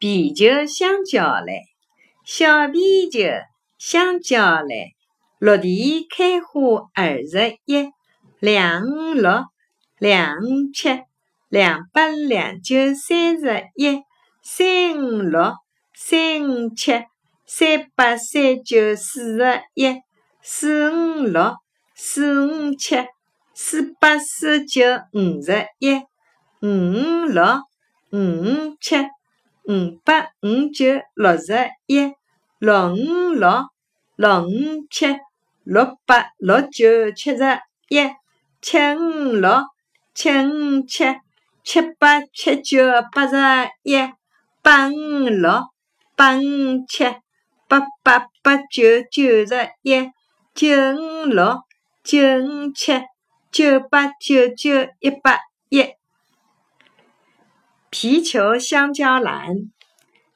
啤酒香蕉来，小啤酒香蕉来，落地开花二十一，两五六，两五七，两八两九三十一，三五六，三五七，三八三九四十一，四五六，四五七，四八四九五十一，五五六，五五七。五八五九六十一，六五六六五七，六八六九七十一，七五六七五七，七八七九八十一，八五六八五七，八八八九九十一，九五六九五七，九八九九一百一。皮球香蕉篮，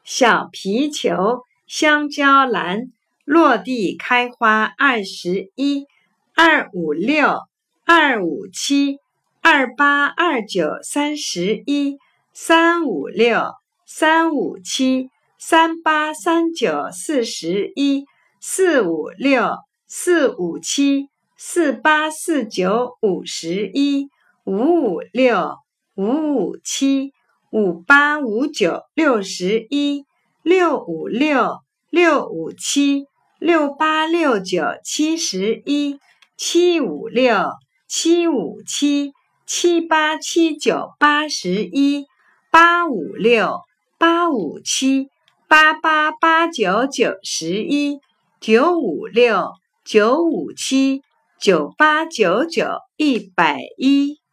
小皮球香蕉篮，落地开花二十一，二五六，二五七，二八二九三十一，三五六，三五七，三八三九四十一，四五六，四五七，四八四九五十一，五五六，五五七。五八五九六十一，六五六六五七，六八六九七十一，七五六七五七，七八七九八十一，八五六八五七，八八八九九十一，九五六九五七，九八九九一百一。